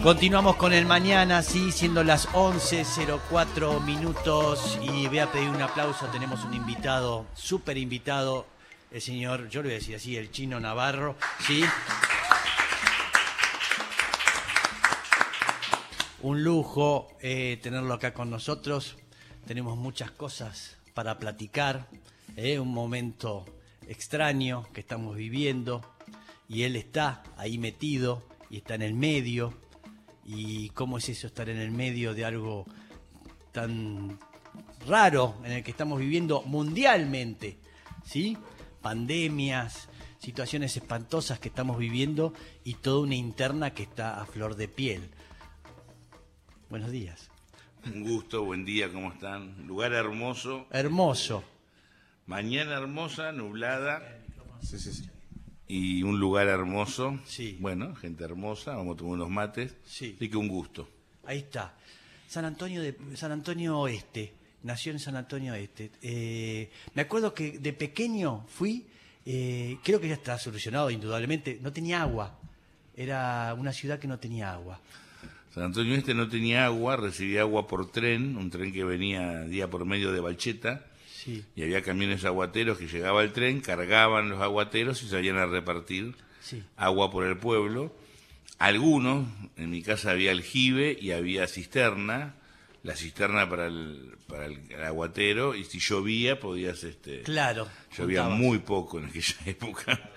Continuamos con el mañana, sí, siendo las 11.04 minutos y voy a pedir un aplauso, tenemos un invitado, súper invitado, el señor, yo le voy a decir así, el chino Navarro, sí. Un lujo eh, tenerlo acá con nosotros, tenemos muchas cosas para platicar, eh, un momento extraño que estamos viviendo y él está ahí metido y está en el medio y cómo es eso estar en el medio de algo tan raro en el que estamos viviendo mundialmente, ¿sí? Pandemias, situaciones espantosas que estamos viviendo y toda una interna que está a flor de piel. Buenos días. Un gusto, buen día, ¿cómo están? Lugar hermoso. Hermoso. Mañana hermosa, nublada. Sí, sí, sí y un lugar hermoso. Sí. Bueno, gente hermosa, vamos a tomar unos mates. Sí. Así que un gusto. Ahí está. San Antonio de San Antonio Oeste. Nació en San Antonio Oeste. Eh, me acuerdo que de pequeño fui, eh, creo que ya está solucionado indudablemente, no tenía agua. Era una ciudad que no tenía agua. San Antonio Este no tenía agua, recibía agua por tren, un tren que venía día por medio de Balcheta y había camiones aguateros que llegaba el tren, cargaban los aguateros y salían a repartir agua por el pueblo. Algunos, en mi casa había aljibe y había cisterna, la cisterna para el, para el, aguatero, y si llovía podías... Este, claro. Llovía muy poco en aquella época.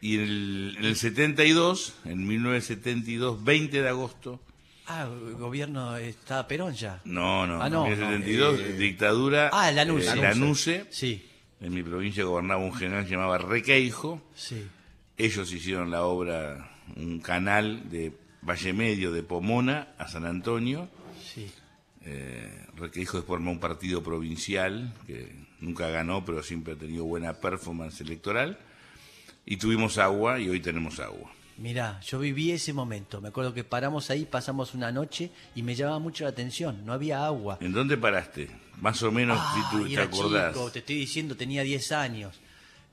Y en el, en el 72, en 1972, 20 de agosto, Ah, gobierno está Perón ya. No, no. Ah, no. En el 72, eh, dictadura. Ah, Lanuse. Eh, Lanuse. Sí. En mi provincia gobernaba un general llamado Requeijo. Sí. Ellos hicieron la obra, un canal de Valle Medio de Pomona a San Antonio. Sí. Eh, Requeijo después formó un partido provincial que nunca ganó, pero siempre ha tenido buena performance electoral. Y tuvimos agua y hoy tenemos agua. Mirá, yo viví ese momento. Me acuerdo que paramos ahí, pasamos una noche y me llamaba mucho la atención. No había agua. ¿En dónde paraste? Más o menos, si tú te acordás. te estoy diciendo, tenía 10 años.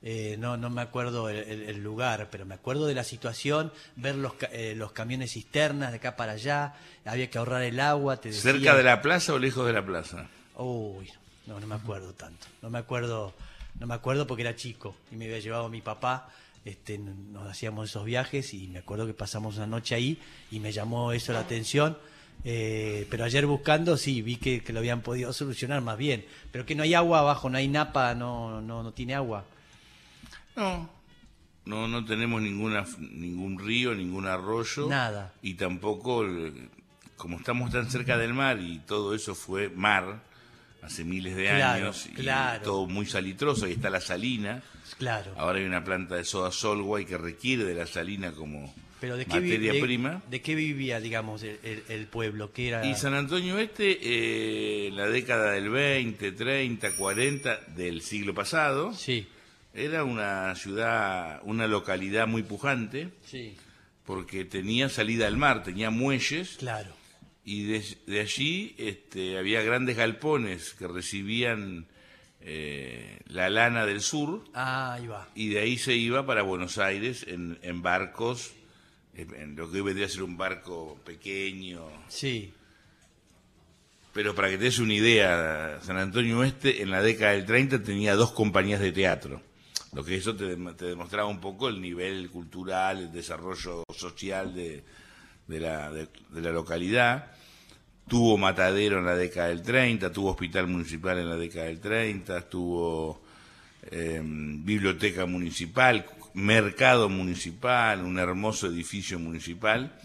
Eh, no, no me acuerdo el, lugar, pero me acuerdo de la situación, ver los, eh, los camiones cisternas de acá para allá, había que ahorrar el agua. Te ¿Cerca de la plaza o lejos de la plaza? Uy, no, no me acuerdo tanto. No me acuerdo, no me acuerdo porque era chico y me había llevado mi papá este, nos hacíamos esos viajes y me acuerdo que pasamos una noche ahí y me llamó eso la atención. Eh, pero ayer buscando, sí, vi que, lo habían podido solucionar más bien. Pero que no hay agua abajo, no hay napa, no, no, no tiene agua. No, no, no tenemos ninguna, ningún río, ningún arroyo. Nada. Y tampoco, como estamos tan cerca del mar y todo eso fue mar hace miles de años, y todo muy salitroso, ahí está la salina Claro. Ahora hay una planta de soda Solway que requiere de la salina como materia prima. De, qué vivía, digamos, el, pueblo? ¿Qué era? Y San Antonio Este, eh, la década del 20, 30, 40 del siglo pasado, sí. era una ciudad, una localidad muy pujante, sí. porque tenía salida al mar, tenía muelles. Claro. Y de, allí este, había grandes galpones que recibían eh, la lana del sur. Ah, va. Y de ahí se iba para Buenos Aires en, en barcos, en lo que hoy vendría a ser un barco pequeño. Sí. Pero para que te des una idea, San Antonio Oeste en la década del 30 tenía dos compañías de teatro. Lo que eso te, demostraba un poco el nivel cultural, el desarrollo social de, de, la, de la localidad. Tuvo matadero en la década del 30, tuvo hospital municipal en la década del 30, tuvo em, biblioteca municipal, mercado municipal, un hermoso edificio municipal,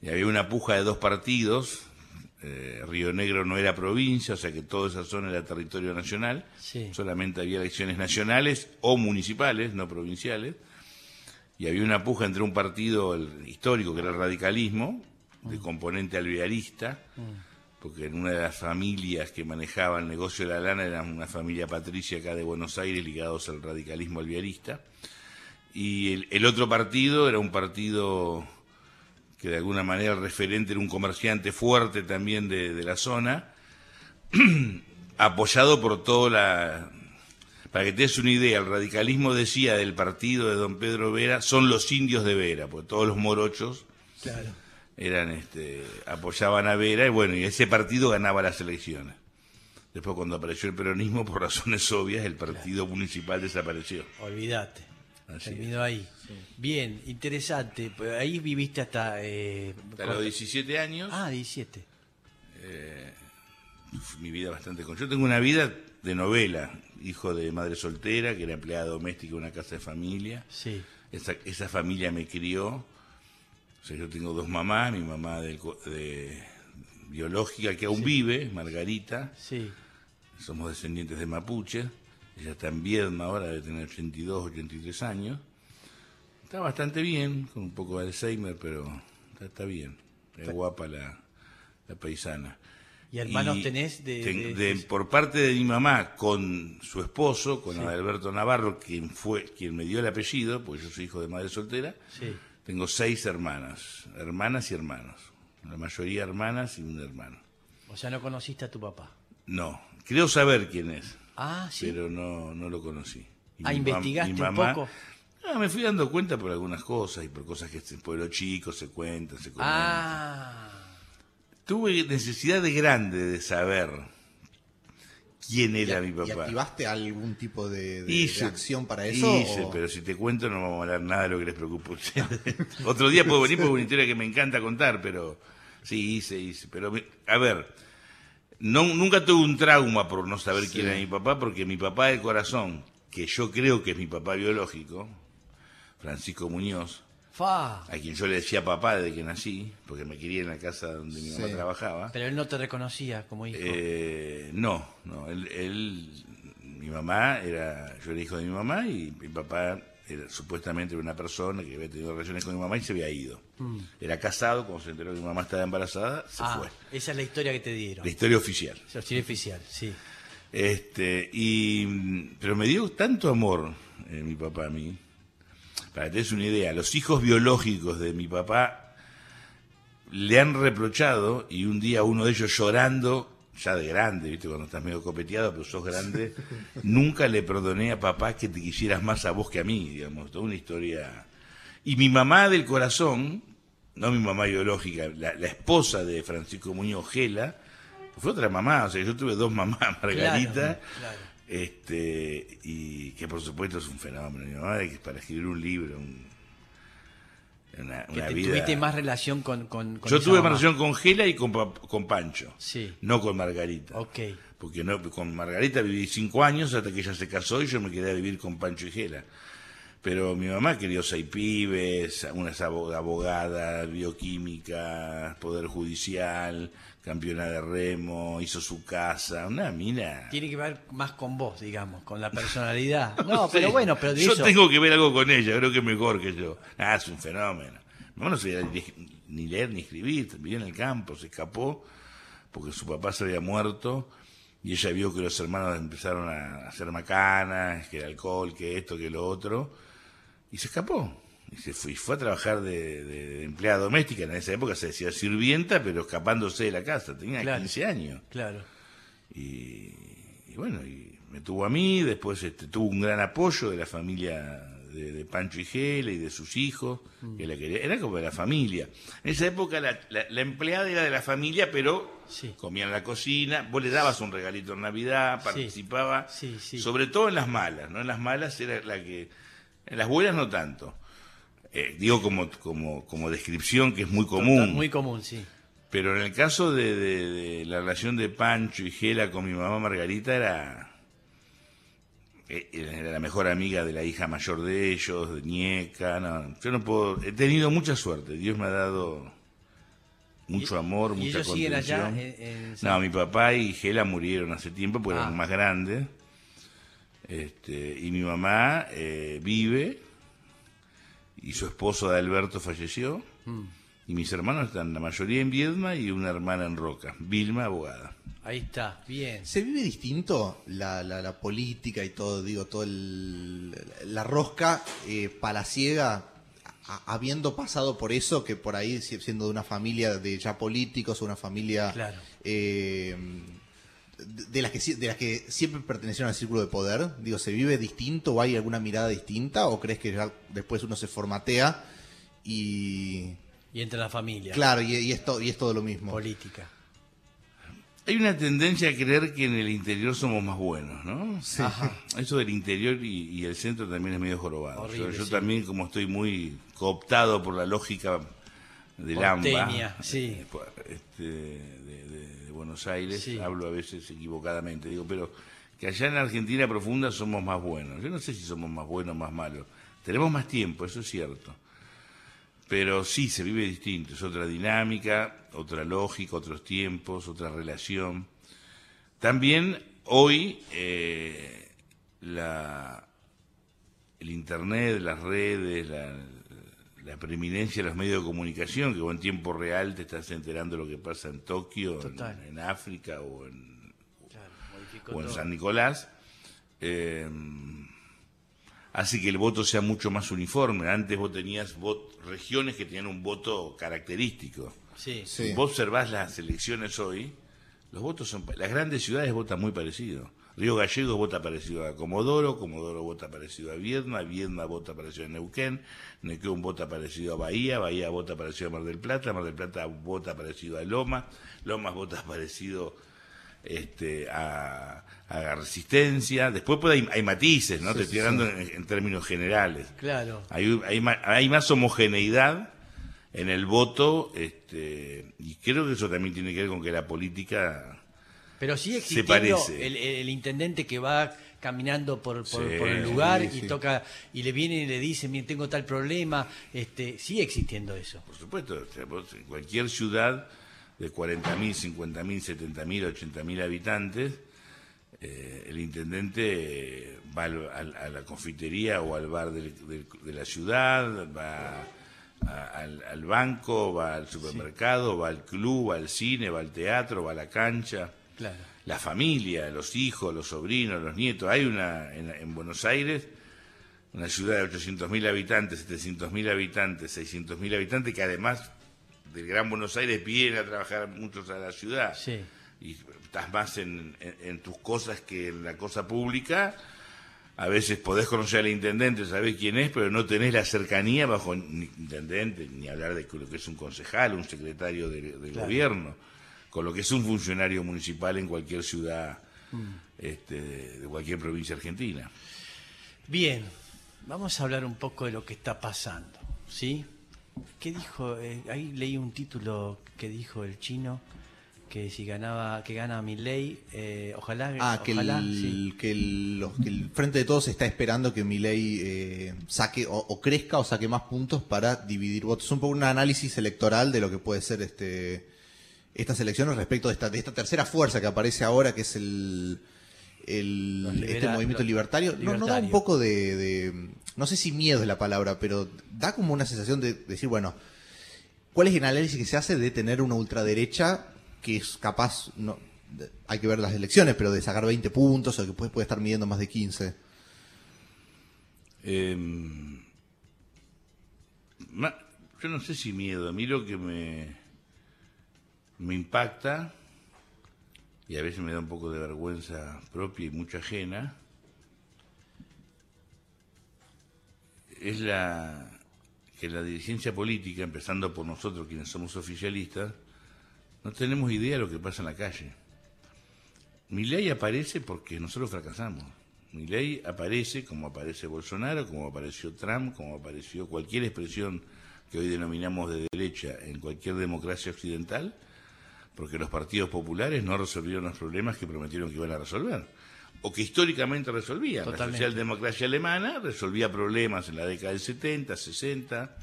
y había una puja de dos partidos, eh, Río Negro no era provincia, o sea que toda esa zona era territorio nacional, solamente había elecciones nacionales o municipales, no provinciales, y había una puja entre un partido histórico que era el radicalismo, de componente alvearista, porque en una de las familias que manejaba el negocio de la lana era una familia patricia acá de Buenos Aires ligados al radicalismo alvearista. Y el, otro partido era un partido que de alguna manera el referente era un comerciante fuerte también de, de la zona, apoyado por toda la... Para que te des una idea, el radicalismo decía del partido de don Pedro Vera, son los indios de Vera, porque todos los morochos claro eran este, apoyaban a Vera y bueno, y ese partido ganaba las elecciones. Después cuando apareció el peronismo, por razones obvias, el partido municipal desapareció. Olvídate. Así Terminó ahí. Bien, interesante. Pues Ahí viviste hasta... eh, Hasta los 17 años, Ah, 17. mi vida bastante con. Yo tengo una vida de novela, hijo de madre soltera, que era empleada doméstica en una casa de familia. Sí. Esa, esa familia me crió. O sea, yo tengo dos mamás, mi mamá co- de, biológica que aún vive, Margarita, Sí. somos descendientes de mapuche, ella está en Viedma ahora, debe tener 82, 83 años. Está bastante bien, con un poco de Alzheimer, pero está, está bien. Es guapa la, la paisana. ¿Y hermanos Y tenés de- ten- de- de- por parte de mi mamá con su esposo, con Sí. Adalberto Navarro, quien fue quien me dio el apellido, pues yo soy hijo de madre soltera. Sí. Tengo seis hermanas, hermanas y hermanos. La mayoría hermanas y un hermano. O sea, no conociste a tu papá. No, creo saber quién es, Ah, sí. pero no, no lo conocí. Y Ah, mi ¿investigaste mi un poco? Ah, me fui dando cuenta por algunas cosas y por cosas que en pueblo chico se cuentan, se comentan. Ah. Tuve necesidad de grande de saber quién era ¿Y, mi ¿Y papá. activaste algún tipo de, de- de Hice, acción para eso? hice, o- pero si te cuento no vamos a hablar nada de lo que les preocupa a ustedes. Otro día puedo venir porque es una historia que me encanta contar, pero sí, hice, hice. Pero, a ver, no, nunca tuve un trauma por no saber quién era mi papá, porque mi papá del corazón, que yo creo que es mi papá biológico, Francisco Muñoz, Fa. a quien yo le decía papá desde que nací, porque me quería en la casa donde mi mamá Sí. trabajaba. Pero él no te reconocía como hijo. Eh, no, no, él, él- mi mamá era, yo era hijo de mi mamá y mi papá era supuestamente una persona que había tenido relaciones con mi mamá y se había ido. Era casado, cuando se enteró que mi mamá estaba embarazada, se Mm. ah, fue. esa es la historia que te dieron. La historia oficial. La historia oficial, sí. Este, y, pero me dio tanto amor eh, mi papá a mí. Para que te des una idea, los hijos biológicos de mi papá le han reprochado y un día uno de ellos llorando, ya de grande, ¿viste? cuando estás medio copeteado, pero sos grande, nunca le perdoné a papá que te quisieras más a vos que a mí, digamos, toda una historia. Y mi mamá del corazón, no mi mamá biológica, la, la esposa de Francisco Muñoz Gela, fue otra mamá, o sea, yo tuve dos mamás, Margarita, Claro, claro. Este y que por supuesto es un fenómeno. Mi mamá, para escribir un libro, un- una, Que una te- vida. tuviste más relación con, con, con Yo tuve mamá. más relación con Gela y con, con Pancho, Sí. no con Margarita. Ok. Porque no, con Margarita viví cinco años hasta que ella se casó y yo me quedé a vivir con Pancho y Gela. Pero mi mamá crió seis pibes, una es abo- abogada, bioquímica, poder judicial, campeona de remo, hizo su casa, una mina. Tiene que ver más con vos, digamos, con la personalidad. No, pero bueno, pero de Yo eso... tengo que ver algo con ella, creo que es mejor que yo. Ah, es un fenómeno. Mi mamá no sabía ni, ni leer ni escribir, vivía en el campo, se escapó porque su papá se había muerto y ella vio que los hermanos empezaron a hacer macanas, que el alcohol, que esto, que lo otro, y se escapó. Y se fue, y fue a trabajar de, de- de empleada doméstica, en esa época se decía sirvienta, pero escapándose de la casa, tenía Claro. 15 años. Claro. Y, y bueno, y me tuvo a mí, después este, tuvo un gran apoyo de la familia de, de Pancho y Gela y de sus hijos, que la quería, era como de la familia. En esa época la, la- la empleada era de la familia, pero Sí. comía en la cocina, vos le dabas un regalito en Navidad, participaba, Sí, sí. sobre todo en las malas, ¿no? En las malas era la que, en las buenas no tanto. Eh, digo como, como, como descripción que es muy común. Muy común, sí. Pero en el caso de, de- de la relación de Pancho y Gela con mi mamá Margarita era, eh, era la mejor amiga de la hija mayor de ellos, de Ñeca. No, yo no puedo, he tenido mucha suerte. Dios me ha dado mucho ¿Y- amor, y mucha ellos siguen allá contención. en- en No, mi papá y Gela murieron hace tiempo porque Ah. eran más grandes. Este, y mi mamá eh, vive y su esposo de Alberto falleció. Mm. Y mis hermanos están la mayoría en Viedma y una hermana en Roca, Vilma, abogada. Ahí está, bien. ¿Se vive distinto la, la, la política y todo, digo, todo el, la rosca eh, palaciega, a- habiendo pasado por eso, que por ahí si- siendo de una familia de ya políticos o una familia Claro. eh, de, las que de las que siempre pertenecieron al círculo de poder? Digo, ¿se vive distinto o hay alguna mirada distinta o crees que ya después uno se formatea y, Y entre la familia. Claro, y, y es, to- y es todo lo mismo. Política. Hay una tendencia a creer que en el interior somos más buenos, ¿no? Sí. Ajá. Eso del interior y, y el centro también es medio jorobado. Horrible, yo yo sí. también, como estoy muy cooptado por la lógica del Porteña, AMBA, sí. eh, este, de, de- Buenos Aires, Sí. hablo a veces equivocadamente, digo, pero que allá en la Argentina profunda somos más buenos. Yo no sé si somos más buenos o más malos. Tenemos más tiempo, eso es cierto. Pero sí, se vive distinto, es otra dinámica, otra lógica, otros tiempos, otra relación. También hoy eh, la, el Internet, las redes, la, la preeminencia de los medios de comunicación, que vos en tiempo real te estás enterando de lo que pasa en Tokio, en, África o en, Claro, modificó o en todo. San Nicolás, eh, hace que el voto sea mucho más uniforme. Antes vos tenías vot- regiones que tenían un voto característico. Sí. Sí. Si vos observás las elecciones hoy, los votos son. Las grandes ciudades votan muy parecido. Río Gallegos vota parecido a Comodoro, Comodoro vota parecido a Viedma, Viedma vota parecido a Neuquén, Neuquén vota parecido a Bahía, Bahía vota parecido a Mar del Plata, Mar del Plata vota parecido a Loma, Lomas vota parecido este, a, a Resistencia. Después pues, hay, hay matices, ¿no? Sí, Te estoy hablando en, en términos generales. Claro. Hay, hay, hay más homogeneidad en el voto este, y creo que eso también tiene que ver con que la política... Pero Se existiendo el, el intendente que va caminando por, por, Sí, por el lugar sí, y sí. toca y le viene y le dice, mire, tengo tal problema. Este, sigue existiendo eso. Por supuesto, o sea, vos en cualquier ciudad de 40.000, 50.000, 70.000, 80.000 habitantes, eh, el intendente va al- al- a la confitería o al bar del- del- de la ciudad, va a- al, al banco, va al supermercado, va al club, va al cine, va al teatro, va a la cancha. Claro. la familia, los hijos, los sobrinos, los nietos. Hay una en, en Buenos Aires, una ciudad de 800.000 habitantes, 700.000 habitantes, 600.000 habitantes, que además del Gran Buenos Aires vienen a trabajar muchos a la ciudad. Sí. Y estás más en, en- en tus cosas que en la cosa pública. A veces podés conocer al intendente, sabés quién es, pero no tenés la cercanía bajo ni intendente, ni hablar de lo que es un concejal, un secretario de, de Claro. gobierno, con lo que es un funcionario municipal en cualquier ciudad Mm. este, de, cualquier provincia argentina. Bien, vamos a hablar un poco de lo que está pasando, ¿sí? ¿Qué dijo? Eh, ahí leí un título que dijo el chino que si ganaba, que gana mi ley, ojalá, Ah, que, ojalá, el, sí. que, el, los- que el Frente de Todos está esperando que Milei eh, saque o, o crezca o saque más puntos para dividir votos. Un poco un análisis electoral de lo que puede ser este estas elecciones respecto de esta, de esta tercera fuerza que aparece ahora, que es el, este movimiento los libertario. No, no da un poco de, de- no sé si miedo es la palabra, pero da como una sensación de decir, bueno, ¿Cuál es el análisis que se hace de tener una ultraderecha que es capaz, no, hay que ver las elecciones, pero de sacar 20 puntos o que puede, puede estar midiendo más de 15? Eh, ma- yo no sé si miedo, a mí lo que me, me impacta, y a veces me da un poco de vergüenza propia y mucha ajena, es la que la dirigencia política, empezando por nosotros quienes somos oficialistas, no tenemos idea de lo que pasa en la calle. Mi ley aparece porque nosotros fracasamos. Mi ley aparece como aparece Bolsonaro, como apareció Trump, como apareció cualquier expresión que hoy denominamos de derecha en cualquier democracia occidental, porque los partidos populares no resolvieron los problemas que prometieron que iban a resolver, o que históricamente resolvían. Totalmente. La socialdemocracia alemana resolvía problemas en la década del 70, 60,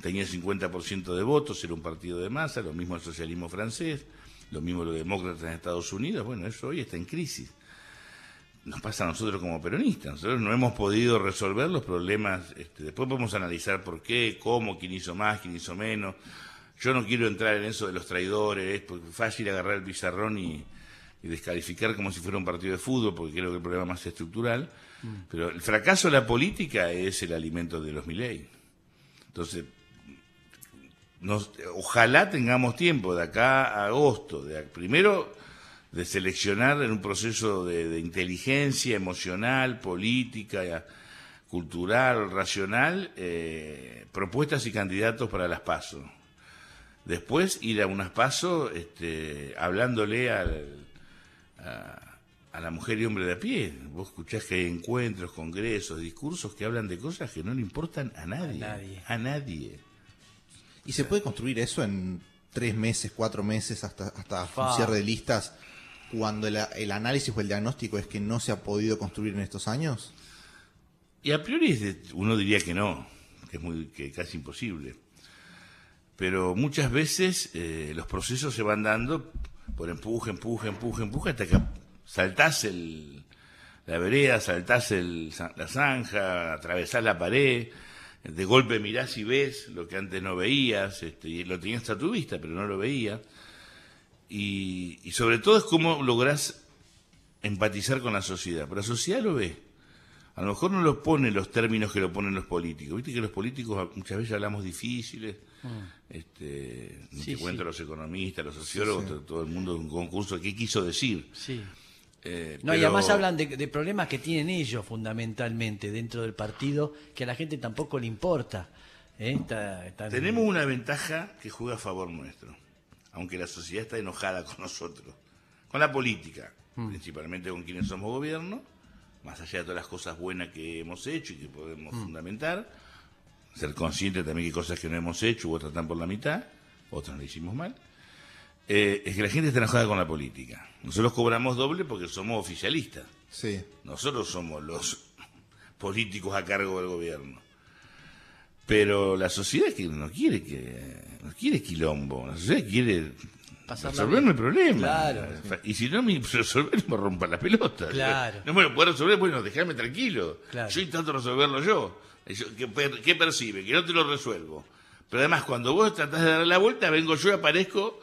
tenía 50% de votos, era un partido de masa, lo mismo el socialismo francés, lo mismo los demócratas en Estados Unidos, bueno, eso hoy está en crisis. Nos pasa a nosotros como peronistas, nosotros no hemos podido resolver los problemas, este, después podemos analizar por qué, cómo, quién hizo más, quién hizo menos. Yo no quiero entrar en eso de los traidores, es fácil agarrar el pizarrón y, y descalificar como si fuera un partido de fútbol, porque creo que el problema más estructural. Pero el fracaso de la política es el alimento de los Milei. Entonces, nos- ojalá tengamos tiempo de acá a agosto, de, primero de seleccionar en un proceso de, de inteligencia emocional, política, cultural, racional, eh, propuestas y candidatos para las PASO. Después ir a unas pasos este, hablándole al, a, a la mujer y hombre de a pie. Vos escuchás que hay encuentros, congresos, discursos que hablan de cosas que no le importan a nadie. A nadie. A nadie. ¿Y se puede construir eso en tres meses, cuatro meses, hasta, hasta Fa. un cierre de listas, cuando el, el análisis o el diagnóstico es que no se ha podido construir en estos años? Y a priori es de- uno diría que no, que es muy, que casi imposible. Pero muchas veces eh, los procesos se van dando por empuje, empuje, empuje, empuje, hasta que saltás el, la vereda, saltás el, la zanja, atravesás la pared, de golpe mirás y ves lo que antes no veías, este, y lo tenías a tu vista, pero no lo veías. Y, y sobre todo es cómo lográs empatizar con la sociedad. Pero la sociedad lo ve. A lo mejor no lo pone los términos que lo ponen los políticos. Viste que los políticos muchas veces hablamos difíciles. Este, ni Mm. Sí, te cuento los economistas, los sociólogos, todo, todo el mundo en un concurso. ¿Qué quiso decir? Sí. Eh, No, y además hablan de, de problemas que tienen ellos fundamentalmente dentro del partido, que a la gente tampoco le importa. ¿eh? Está- Tenemos una ventaja que juega a favor nuestro. Aunque la sociedad está enojada con nosotros. Con la política. Mm. Principalmente con quienes somos gobierno. Más allá de todas las cosas buenas que hemos hecho y que podemos Mm. fundamentar. Ser conscientes también que hay cosas que no hemos hecho, otras están por la mitad, otras lo hicimos mal. Eh, es que la gente está enojada con la política. Nosotros cobramos doble porque somos oficialistas. Sí. Nosotros somos los políticos a cargo del gobierno. Pero la sociedad que no quiere que no quiere quilombo, la sociedad quiere Pasarla resolverme el problema. Claro. Y si no me resolver, me rompa la pelota. Claro. No me lo puedo resolver, bueno, déjame tranquilo. Claro. Yo intento resolverlo yo. ¿Qué, per- qué percibe? Que no te lo resuelvo. Pero además, cuando vos tratás de dar la vuelta, vengo yo, aparezco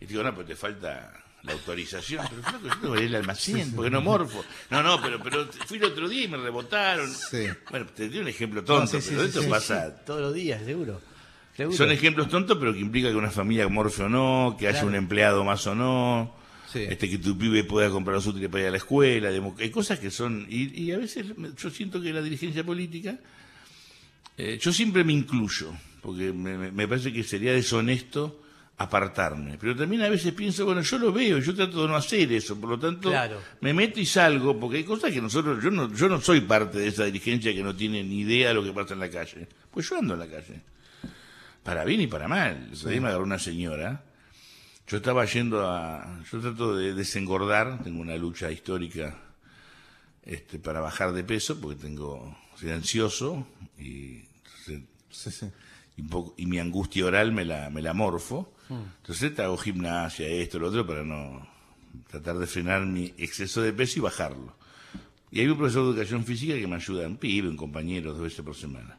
y te digo, no, pero te falta la autorización. Pero flaco, yo tengo que ir al almacén, porque no morfo. No, no, pero, pero fui el otro día y me rebotaron. Sí. Bueno, te di un ejemplo tonto, No, sí, sí, pero sí, esto sí, pasa. Todos los días, seguro. Seguro. Son ejemplos tontos, pero que implica que una familia morfe o no, que haya Claro. un empleado más o no, Sí. este que tu pibe pueda comprar los útiles para ir a la escuela. Hay cosas que son. Y, y a veces me- yo siento que la dirigencia política. Eh, yo siempre me incluyo, porque me, parece que sería deshonesto apartarme. Pero también a veces pienso, bueno, yo lo veo, yo trato de no hacer eso, por lo tanto Claro. me meto y salgo, porque hay cosas que nosotros, yo no, yo no soy parte de esa dirigencia que no tiene ni idea de lo que pasa en la calle. Pues yo ando en la calle para bien y para mal. Otro día me agarró una señora. Yo estaba yendo a. Yo trato de desengordar, tengo una lucha histórica este, para bajar de peso, porque tengo. Soy ansioso y, Sí, sí. y, un poco- y mi angustia oral me la, me la morfo. Entonces hago gimnasia, esto, lo otro, para no. tratar de frenar mi exceso de peso y bajarlo. Y hay un profesor de educación física que me ayuda, un pibe, un compañero, dos veces por semana.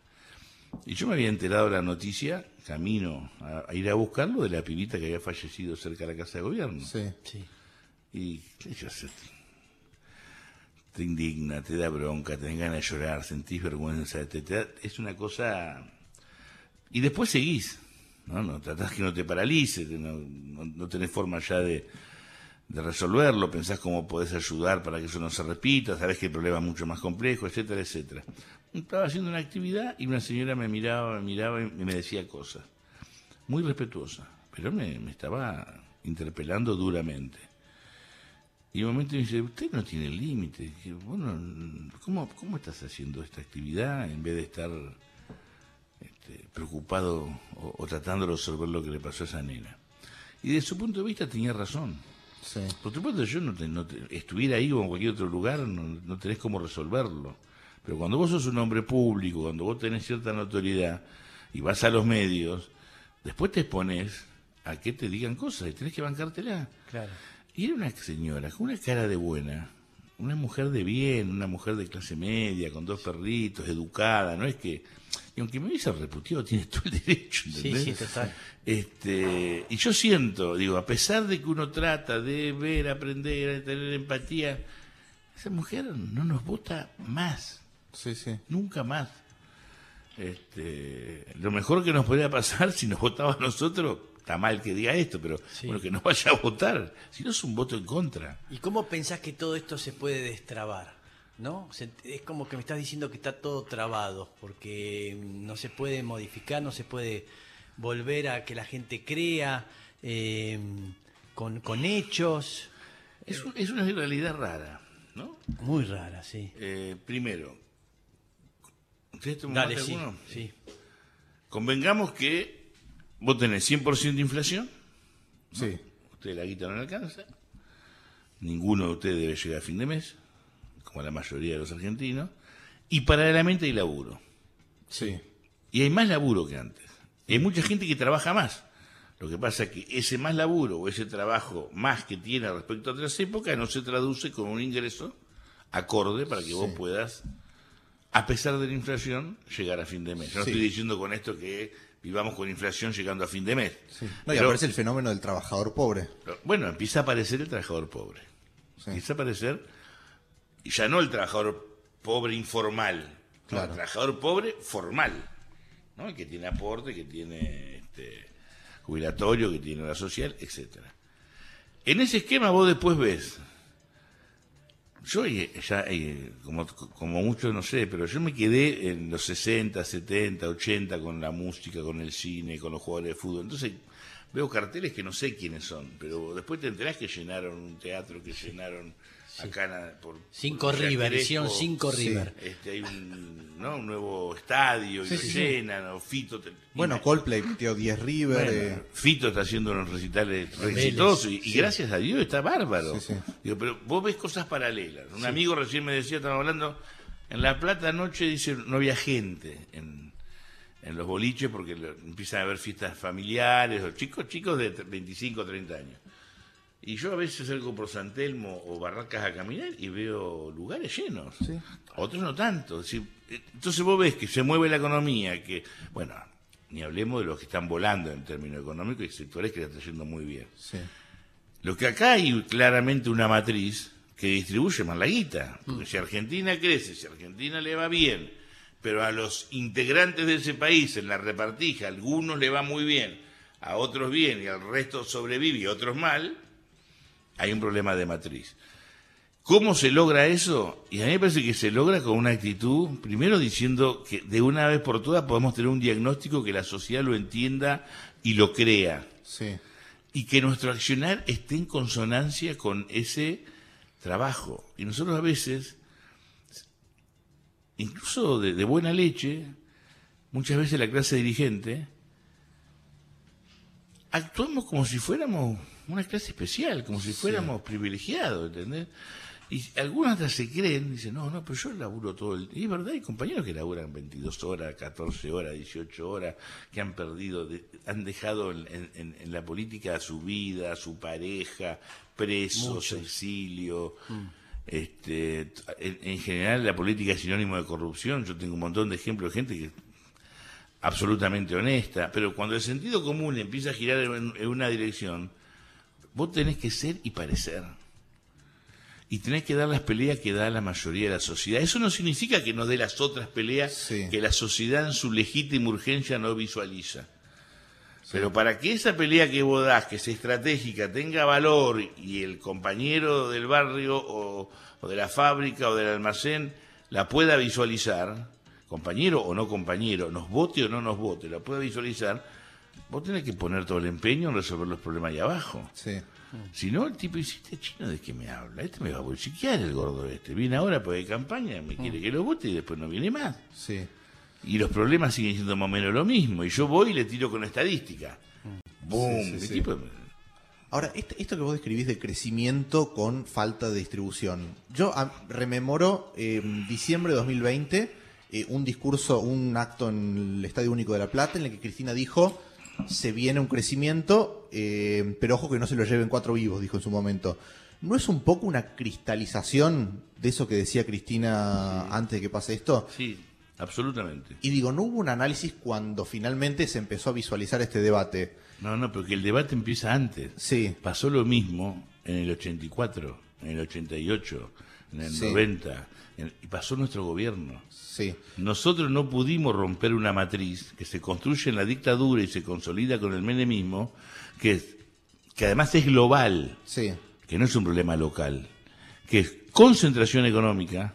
Y yo me había enterado de la noticia, camino a, a ir a buscarlo, de la pibita que había fallecido cerca de la casa de gobierno. Sí. Sí. Y qué yo, te indigna, te da bronca, te ganas de llorar, sentís vergüenza, te, es una cosa... Y después seguís, ¿no? no tratás que no te paralice, no, no, no tenés forma ya de, de resolverlo, pensás cómo podés ayudar para que eso no se repita, sabés que el problema es mucho más complejo, etcétera, etcétera. Estaba haciendo una actividad y una señora me miraba, me miraba y me decía cosas, muy respetuosa, pero me, me estaba interpelando duramente. Y un momento me dice, usted no tiene límite. Dije, Bueno, ¿cómo, ¿cómo estás haciendo esta actividad en vez de estar este, preocupado o, o tratando de resolver lo que le pasó a esa nena? Y de su punto de vista tenía razón. Sí. Por supuesto, yo no, te, no te- estuviera ahí o en cualquier otro lugar, no, no tenés cómo resolverlo. Pero cuando vos sos un hombre público, cuando vos tenés cierta notoriedad y vas a los medios, después te expones a que te digan cosas y tenés que bancártela. Claro. Y era una señora con una cara de buena, una mujer de bien, una mujer de clase media, con dos perritos, educada, no es que... Y aunque me hubiese reputido, tiene todo el derecho, Sí, ¿entendés? sí, total. Este, y yo siento, digo, a pesar de que uno trata de ver, aprender, de tener empatía, esa mujer no nos vota más, Sí, sí. nunca más. Este, lo mejor que nos podría pasar si nos votaba a nosotros, está mal que diga esto, pero Sí. bueno, que no vaya a votar, si no es un voto en contra. ¿Y cómo pensás que todo esto se puede destrabar? ¿No? Se- es como que me estás diciendo que está todo trabado, porque no se puede modificar, no se puede volver a que la gente crea eh, con, con hechos. Es, un- es una realidad rara, ¿no? Muy rara, sí. Eh, primero, ¿ustedes toman Dale, sí. Convengamos que vos tenés 100% de inflación, Sí. ustedes la guita no le alcanza, ninguno de ustedes debe llegar a fin de mes, como la mayoría de los argentinos, y paralelamente hay laburo. Sí. Y hay más laburo que antes. Y hay mucha gente que trabaja más. Lo que pasa es que ese más laburo o ese trabajo más que tiene respecto a otras épocas no se traduce con un ingreso acorde para que vos puedas, a pesar de la inflación, llegar a fin de mes. Yo no Sí. estoy diciendo con esto que vivamos con inflación llegando a fin de mes. No, y Pero- aparece el fenómeno del trabajador pobre. Bueno, empieza a aparecer el trabajador pobre. Sí. Empieza a aparecer, y ya no el trabajador pobre informal, no, Claro. el trabajador pobre formal, ¿no? El que tiene aporte, que tiene este, jubilatorio, que tiene la social, etcétera. En ese esquema vos después ves, yo eh, ya, eh, como, como muchos no sé, pero yo me quedé en los 60, 70, 80 con la música, con el cine, con los jugadores de fútbol. Entonces veo carteles que no sé quiénes son, pero después te enterás que llenaron un teatro, que llenaron acá na- por... Cinco por River, Crespo, hicieron cinco Sí. River. Este, hay un, ¿no? un nuevo estadio y Sí, lo sí, sí. llenan, o Fito... te- Bueno, Ima- Coldplay metió 10 River. bueno, eh, Fito está haciendo unos recitales exitosos y, y sí. gracias a Dios está bárbaro. Sí, sí. Digo, pero vos ves cosas paralelas. Un amigo recién me decía, estaba hablando, en La Plata anoche dice no había gente en, en los boliches porque lo- empiezan a haber fiestas familiares, o chicos, chicos de 25 o 30 años. Y yo a veces salgo por San Telmo o Barracas a caminar y veo lugares llenos. Sí. Otros no tanto. Eh, Entonces vos ves que se mueve la economía, que, bueno, ni hablemos de los que están volando en términos económicos y sectores que están yendo muy bien. sí. Lo que acá hay claramente una matriz que distribuye más la guita. Porque si Argentina crece, si Argentina le va bien, pero a los integrantes de ese país en la repartija, a algunos le va muy bien, a otros bien y al resto sobrevive y a otros mal, hay un problema de matriz. ¿Cómo se logra eso? Y a mí me parece que se logra con una actitud, primero diciendo que de una vez por todas podemos tener un diagnóstico que la sociedad lo entienda y lo crea Sí. y que nuestro accionar esté en consonancia con ese trabajo. Y nosotros a veces, incluso de, de buena leche, muchas veces la clase dirigente, actuamos como si fuéramos una clase especial, como si fuéramos privilegiados, ¿entendés? Y algunos hasta se creen, dicen, no, no, pero yo laburo todo el día. Y es verdad, hay compañeros que laburan 22 horas, 14 horas, 18 horas, que han perdido, de- han dejado en, en- en la política su vida, su pareja, presos, exilio. Este, t- en, en general la política es sinónimo de corrupción. Yo tengo un montón de ejemplos de gente que absolutamente honesta, pero cuando el sentido común empieza a girar en una dirección, vos tenés que ser y parecer. Y tenés que dar las peleas que da la mayoría de la sociedad. Eso no significa que no dé las otras peleas Sí. que la sociedad en su legítima urgencia no visualiza. Pero para que esa pelea que vos das, que es estratégica, tenga valor y el compañero del barrio o, o de la fábrica o del almacén la pueda visualizar, compañero o no compañero, nos vote o no nos vote, la pueda visualizar, vos tenés que poner todo el empeño en resolver los problemas ahí abajo. Sí. Si no, el tipo dice, este chino de qué me habla, este me va a bolsiquear el gordo este. Viene ahora porque hay campaña, me quiere que lo vote y después no viene más. Sí. Y los problemas siguen siendo más o menos lo mismo. Y yo voy y le tiro con estadística. Sí, El sí. tipo- Ahora, esto, que vos describís de crecimiento con falta de distribución. Yo ah, rememoro eh, diciembre de 2020 eh, un discurso, un acto en el Estadio Único de La Plata en el que Cristina dijo se viene un crecimiento, eh, pero ojo que no se lo lleven cuatro vivos, dijo en su momento. ¿No es un poco una cristalización de eso que decía Cristina antes de que pase esto? Sí, absolutamente. Y digo, ¿no hubo un análisis cuando finalmente se empezó a visualizar este debate? No, no, porque el debate empieza antes. Sí, Pasó lo mismo en el 84, en el 88, en el Sí. 90, en- y pasó nuestro gobierno. Sí, Nosotros no pudimos romper una matriz que se construye en la dictadura y se consolida con el menemismo, que, es- que además es global, sí, que no es un problema local, que es concentración económica,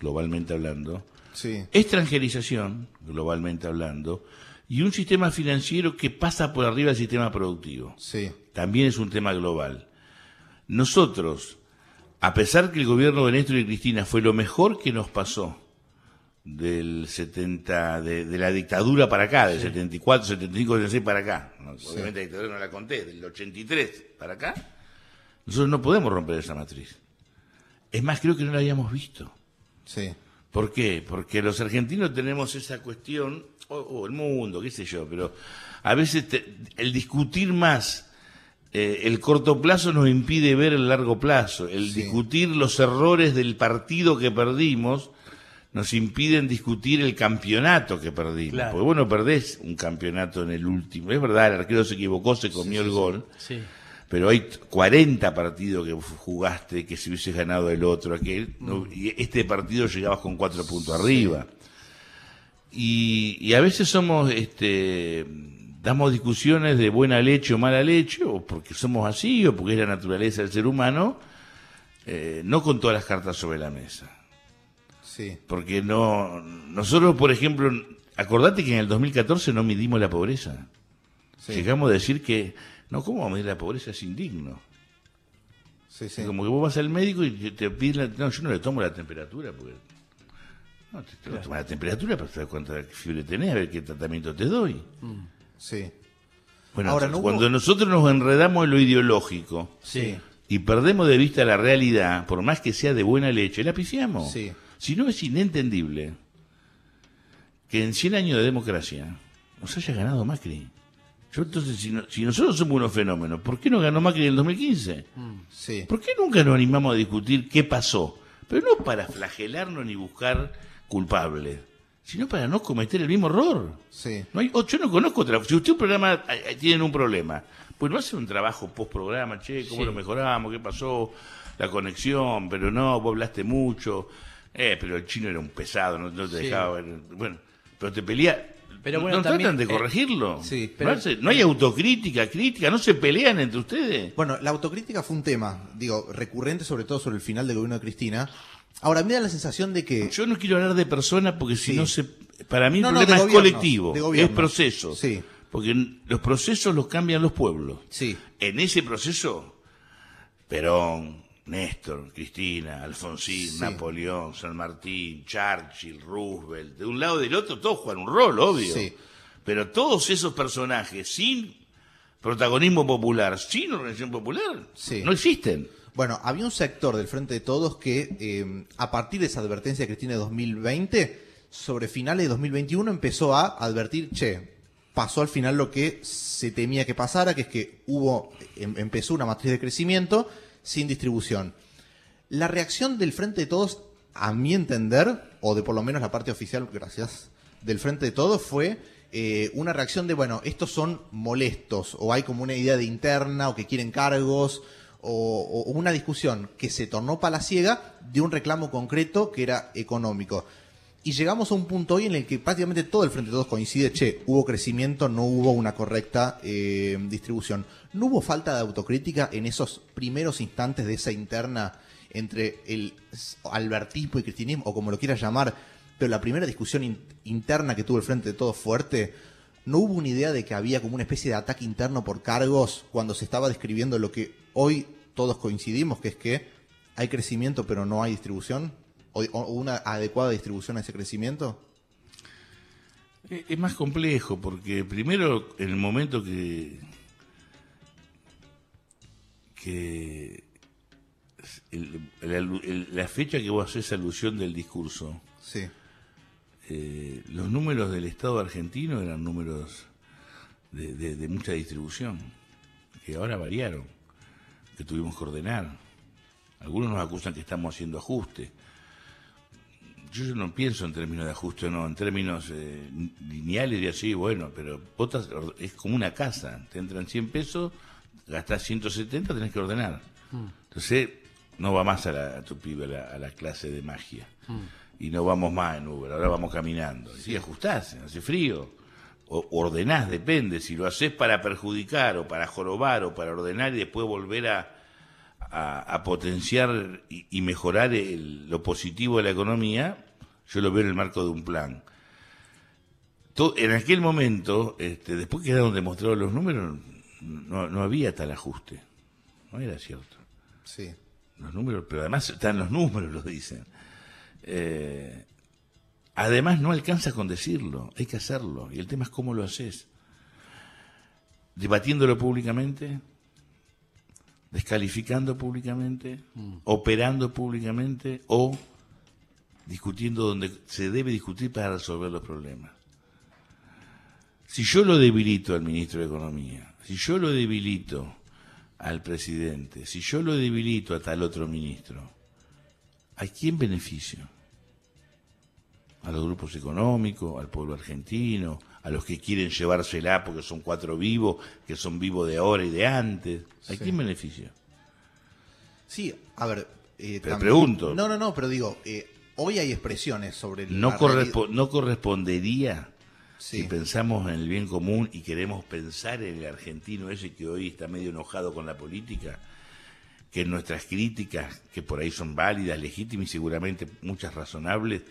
globalmente hablando, sí. extranjerización, globalmente hablando, y un sistema financiero que pasa por arriba del sistema productivo. Sí. También es un tema global. Nosotros, a pesar que el gobierno de Néstor y Cristina fue lo mejor que nos pasó del 70, de, de la dictadura para acá, del 74, 75, 76 para acá, obviamente la dictadura no la conté, del 83 para acá, nosotros no podemos romper esa matriz. Es más, creo que no la habíamos visto. Sí. ¿Por qué? Porque los argentinos tenemos esa cuestión, o, o el mundo, qué sé yo, pero a veces te- el discutir más eh, el corto plazo nos impide ver el largo plazo. El Sí. discutir los errores del partido que perdimos nos impiden discutir el campeonato que perdimos. Claro. Porque vos no perdés un campeonato en el último. Es verdad, el arquero se equivocó, se comió el gol Sí. pero hay 40 partidos que jugaste que si hubieses ganado el otro, aquel, Mm. no- y este partido llegabas con cuatro puntos arriba. Y, y a veces somos, este, damos discusiones de buena leche o mala leche, o porque somos así, o porque es la naturaleza del ser humano, eh, no con todas las cartas sobre la mesa. Sí. Porque no, nosotros, por ejemplo, acordate que en el 2014 no midimos la pobreza. Sí. Llegamos a decir que, no, ¿cómo vamos a medir la pobreza? Es indigno. Sí, sí. Como que vos vas al médico y te, te piden la, No, yo no le tomo la temperatura porque. No, te que tomar la temperatura para saber cuánta fiebre tenés, a ver qué tratamiento te doy. Sí. Bueno, Ahora, entonces, ¿no hubo- cuando nosotros nos enredamos en lo ideológico Sí. y perdemos de vista la realidad, por más que sea de buena leche, la pifiamos. Sí. Si no es inentendible que en 100 años de democracia nos haya ganado Macri. Yo entonces, si, no- si nosotros somos unos fenómenos, ¿por qué no ganó Macri en el 2015? Sí. ¿Por qué nunca nos animamos a discutir qué pasó? Pero no para flagelarnos ni buscar culpables, sino para no cometer el mismo error. Sí. No hay, o yo no conozco otra. Si usted un programa eh, eh, tienen un problema, pues no hace un trabajo post programa, che, cómo Sí. lo mejoramos, qué pasó, la conexión, pero no, vos hablaste mucho, eh, pero el chino era un pesado, no, no te Sí. dejaba ver. Bueno, pero te pelea. Pero no bueno, no también, tratan de eh, corregirlo. sí, no, pero- hace- no hay autocrítica, crítica, no se pelean entre ustedes. Bueno, la autocrítica fue un tema, digo, recurrente sobre todo sobre el final del gobierno de Cristina. Ahora, me da la sensación de que... Yo no quiero hablar de personas porque si Sí. no se... Para mí el no, problema de es colectivo, de es proceso. Sí. Porque los procesos los cambian los pueblos. Sí, En ese proceso, Perón, Néstor, Cristina, Alfonsín, Sí. Napoleón, San Martín, Churchill, Roosevelt, de un lado y del otro, todos juegan un rol, obvio. Sí. Pero todos esos personajes sin protagonismo popular, sin organización popular, Sí. no existen. Bueno, había un sector del Frente de Todos que, eh, a partir de esa advertencia de Cristina de 2020, sobre finales de 2021 empezó a advertir, che, pasó al final lo que se temía que pasara, que es que hubo, em- empezó una matriz de crecimiento sin distribución. La reacción del Frente de Todos, a mi entender, o de por lo menos la parte oficial, gracias, del Frente de Todos, fue eh, una reacción de, bueno, estos son molestos, o hay como una idea de interna, o que quieren cargos, o, o una discusión que se tornó palaciega de un reclamo concreto que era económico. Y llegamos a un punto hoy en el que prácticamente todo el Frente de Todos coincide, che, hubo crecimiento, no hubo una correcta eh, distribución. ¿No hubo falta de autocrítica en esos primeros instantes de esa interna entre el albertismo y cristianismo, o como lo quieras llamar, pero la primera discusión in- interna que tuvo el Frente de Todos fuerte, ¿no hubo una idea de que había como una especie de ataque interno por cargos cuando se estaba describiendo lo que hoy todos coincidimos, que es que hay crecimiento pero no hay distribución? ¿O, o una adecuada distribución a ese crecimiento? Es es más complejo porque primero en el momento que que el- la, el- la fecha que vos haces alusión del discurso, Sí, eh, los números del Estado argentino eran números de, de- de mucha distribución, que ahora variaron, que tuvimos que ordenar. Algunos nos acusan que estamos haciendo ajuste. Yo, no pienso en términos de ajuste, no, en términos eh, lineales y así, bueno, pero estás- es como una casa, te entran 100 pesos, gastás 170, tenés que ordenar. Entonces, no va más a, la- a tu pibe a la, a la clase de magia. Y no vamos más en Uber, ahora vamos caminando. Y sí, ajustás, hace frío. O ordenás, depende. Si lo haces para perjudicar o para jorobar o para ordenar y después volver a, a, a potenciar y, y mejorar el- lo positivo de la economía, yo lo veo en el marco de un plan. en aquel momento, este, después que quedaron demostrados los números, no, no había tal ajuste. No era cierto. Sí. Los números, pero además están los números, lo dicen. Eh, además no alcanza con decirlo, hay que hacerlo. Y el tema es cómo lo haces. Debatiéndolo públicamente, descalificando públicamente, operando públicamente o discutiendo donde se debe discutir para resolver los problemas. Si yo lo debilito al ministro de Economía, si yo lo debilito al presidente, si yo lo debilito a tal otro ministro, ¿a quién beneficio? A los grupos económicos, al pueblo argentino, a los que quieren llevársela porque son cuatro vivos, que son vivos de ahora y de antes. ¿A Sí. quién beneficio? Sí, a ver. eh, Te pregunto. No, no, no, pero digo, eh, hoy hay expresiones sobre el. ¿No, correspo- no correspondería Sí. si pensamos en el bien común y queremos pensar en el argentino ese que hoy está medio enojado con la política, que nuestras críticas, que por ahí son válidas, legítimas y seguramente muchas razonables,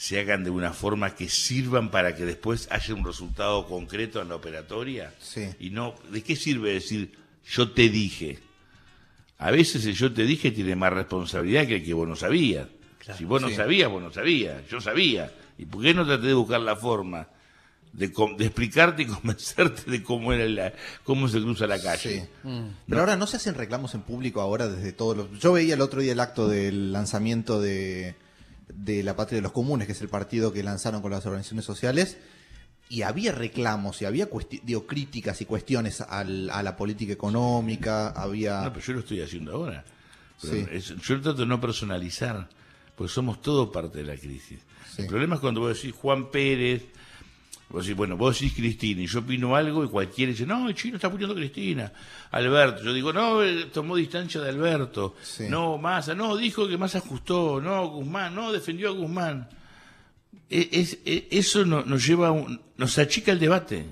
se hagan de una forma que sirvan para que después haya un resultado concreto en la operatoria? Sí. Y no, ¿de qué sirve decir yo te dije? A veces el yo te dije tiene más responsabilidad que el que vos no sabías. Claro. si vos no Sí. sabías, vos no sabías. Yo sabía. ¿Y por qué no traté de buscar la forma de, de explicarte y convencerte de cómo era la, cómo se cruza la calle? Sí. Pero ahora no se hacen reclamos en público ahora desde todos los... Yo veía el otro día el acto del lanzamiento de, de La Patria de los Comunes, que es el partido que lanzaron con las organizaciones sociales, y había reclamos y había digo, críticas y cuestiones al- a la política económica, había... No, pero yo lo estoy haciendo ahora. Sí. es- yo trato de no personalizar, porque somos todos parte de la crisis. Sí. El problema es cuando vos decís Juan Pérez, vos decís, bueno, vos decís Cristina, y yo opino algo, y cualquiera dice, no, el chino está apoyando a Cristina. Alberto, yo digo, no, él tomó distancia de Alberto. Sí. No, Massa, no, dijo que Massa ajustó. No, Guzmán, no, defendió a Guzmán. E- es- e- eso no- nos lleva a un- nos achica el debate.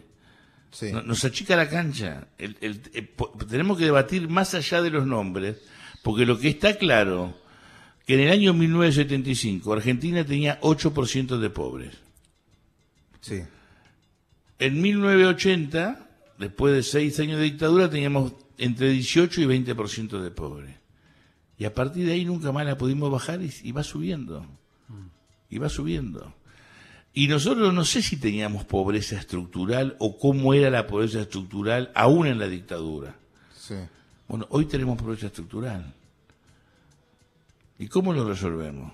Sí. No- Nos achica la cancha. El- el- eh, tenemos que debatir más allá de los nombres, porque lo que está claro, que en el año 1975 Argentina tenía 8% de pobres. sí. En 1980, después de seis años de dictadura, teníamos entre 18 y 20% de pobres. Y a partir de ahí nunca más la pudimos bajar y, y va subiendo. Y va subiendo. Y nosotros no sé si teníamos pobreza estructural o cómo era la pobreza estructural aún en la dictadura. Sí. Bueno, hoy tenemos pobreza estructural. ¿Y cómo lo resolvemos?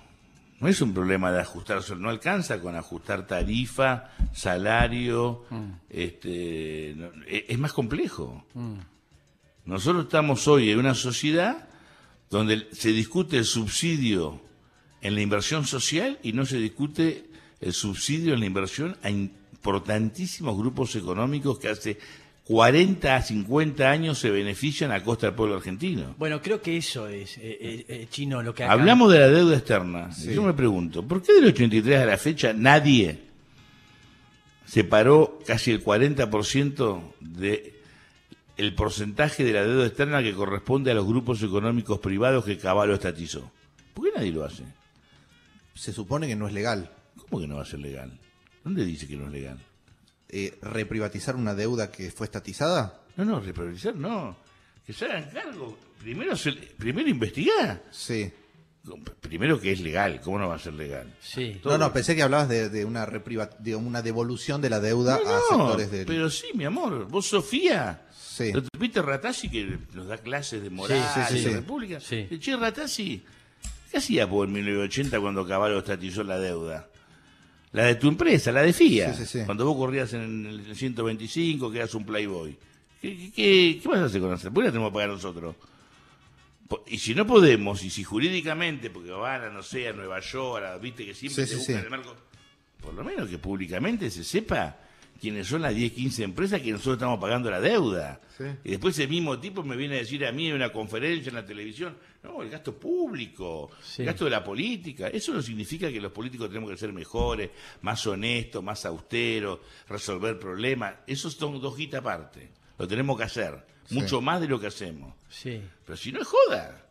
No es un problema de ajustar, no alcanza con ajustar tarifa, salario, este, no- e- es más complejo. Nosotros estamos hoy en una sociedad donde se discute el subsidio en la inversión social y no se discute el subsidio en la inversión a importantísimos grupos económicos que hace 40 a 50 años se benefician a costa del pueblo argentino. Bueno, creo que eso es, eh, eh, eh, Chino, lo que acá- Hablamos de la deuda externa. Sí. Yo me pregunto, ¿por qué del 83 a la fecha nadie separó casi el 40% de el porcentaje de la deuda externa que corresponde a los grupos económicos privados que Caballo estatizó? ¿Por qué nadie lo hace? Se supone que no es legal ¿Cómo que no va a ser legal? ¿Dónde dice que no es legal? Eh, reprivatizar una deuda que fue estatizada. No, no, reproducir no. Que se hagan cargo. Primero, se, primero investigar. Sí. Primero que es legal. ¿Cómo no va a ser legal? Sí. No, no, pensé que hablabas de, de una repriva- de una devolución de la deuda a No, sectores del... pero sí, mi amor. Vos, Sofía. Sí. ¿No te viste Ratazzi que nos da clases de moral Sí, sí, sí, de sí. república? Sí. El Che, Ratazzi, ¿qué hacía vos en 1980 cuando Caballo estatizó la deuda? La de tu empresa, la de FIA. Sí, sí, sí. Cuando vos corrías en el 125, que eras un Playboy. ¿Qué, qué, qué, vas a hacer con esa? ¿Por qué la tenemos que pagar nosotros? Y si no podemos, y si jurídicamente, porque van a, no sé, a Nueva York, a- viste que siempre se buscan el marco, por lo menos que públicamente se sepa quiénes son las 10, 15 empresas que nosotros estamos pagando la deuda. Sí. Y después ese mismo tipo me viene a decir a mí en una conferencia en la televisión, no, el gasto público, Sí. el gasto de la política. Eso no significa que los políticos tenemos que ser mejores, más honestos, más austeros, resolver problemas. Eso son dos guitas aparte. Lo tenemos que hacer, Sí. mucho más de lo que hacemos. Pero si no es joda.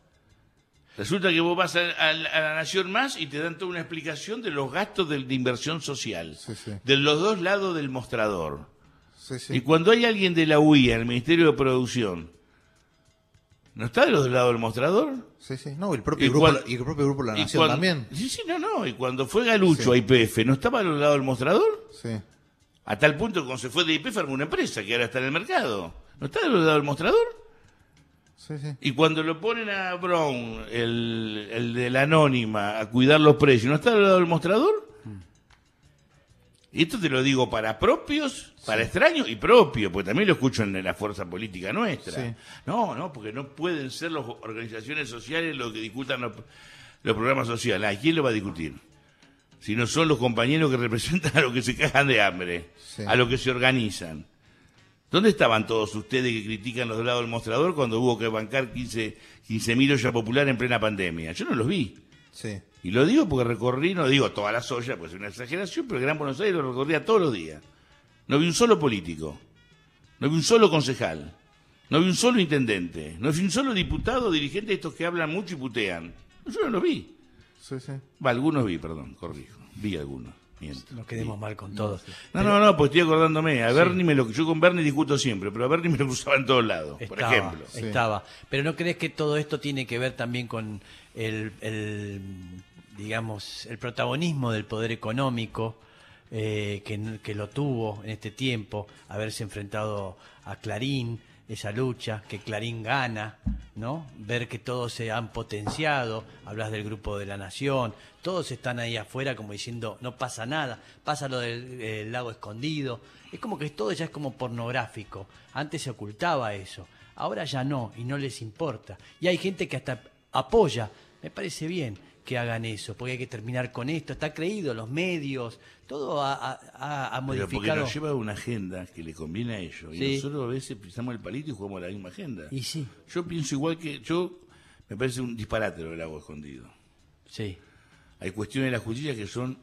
Resulta que vos vas a, a- a la Nación Más y te dan toda una explicación de los gastos de, de inversión social, Sí, sí. de los dos lados del mostrador. Sí, sí. Y cuando hay alguien de la UIA, el Ministerio de Producción, ¿no está de los dos lados del mostrador? Sí, sí. No, el propio Y grupo, cuan- y el propio grupo La Nación cuando- también. Sí, sí, no, no. Y cuando fue Galucho a IPF, ¿no estaba a los lados del mostrador? Sí. A tal punto que cuando se fue de IPF armó una empresa que ahora está en el mercado. ¿No está de los lados del mostrador? Sí, sí. Y cuando lo ponen a Brown, el, el de la anónima, a cuidar los precios, ¿no está al lado del mostrador? Y esto te lo digo para propios, para extraños y propios, porque también lo escucho en la fuerza política nuestra. Sí. No, no, porque no pueden ser las organizaciones sociales los que discutan los, los programas sociales. ¿A quién lo va a discutir? Si no son los compañeros que representan a los que se cagan de hambre, Sí. a los que se organizan. ¿Dónde estaban todos ustedes que critican los dos lados del mostrador cuando hubo que bancar 15 mil ollas populares en plena pandemia? Yo no los vi. Sí. Y lo digo porque recorrí, no digo todas las ollas, pues es una exageración, pero el Gran Buenos Aires lo recorría todos los días. No vi un solo político, no vi un solo concejal, no vi un solo intendente, no vi un solo diputado o dirigente de estos que hablan mucho y putean. Yo no los vi. Sí, sí. Va, algunos vi, perdón, corrijo. Vi algunos. Miento. No quedemos mal con todos. No, no, no, pues estoy acordándome. A Bernie me lo yo con Bernie discuto siempre, pero a Bernie me lo cruzaba en todos lados, por Estaba, ejemplo. Sí. Estaba. Pero ¿no crees que todo esto tiene que ver también con el, el, digamos, el protagonismo del poder económico eh, que, que lo tuvo en este tiempo, haberse enfrentado a Clarín, esa lucha, que Clarín gana, ¿no? Ver que todos se han potenciado, hablas del grupo de la nación, todos están ahí afuera como diciendo, no pasa nada, pasa lo del lago escondido, es como que todo ya es como pornográfico, antes se ocultaba eso, ahora ya no, y no les importa, y hay gente que hasta apoya, me parece bien que hagan eso, porque hay que terminar con esto, está creído, los medios, todo ha, ha- ha- ha Pero porque modificado. nos lleva una agenda que le conviene a ellos. Y nosotros a veces pisamos el palito y jugamos la misma agenda. Y sí, Yo pienso igual que yo, me parece un disparate lo del agua escondido. sí, Hay cuestiones de la justicia que son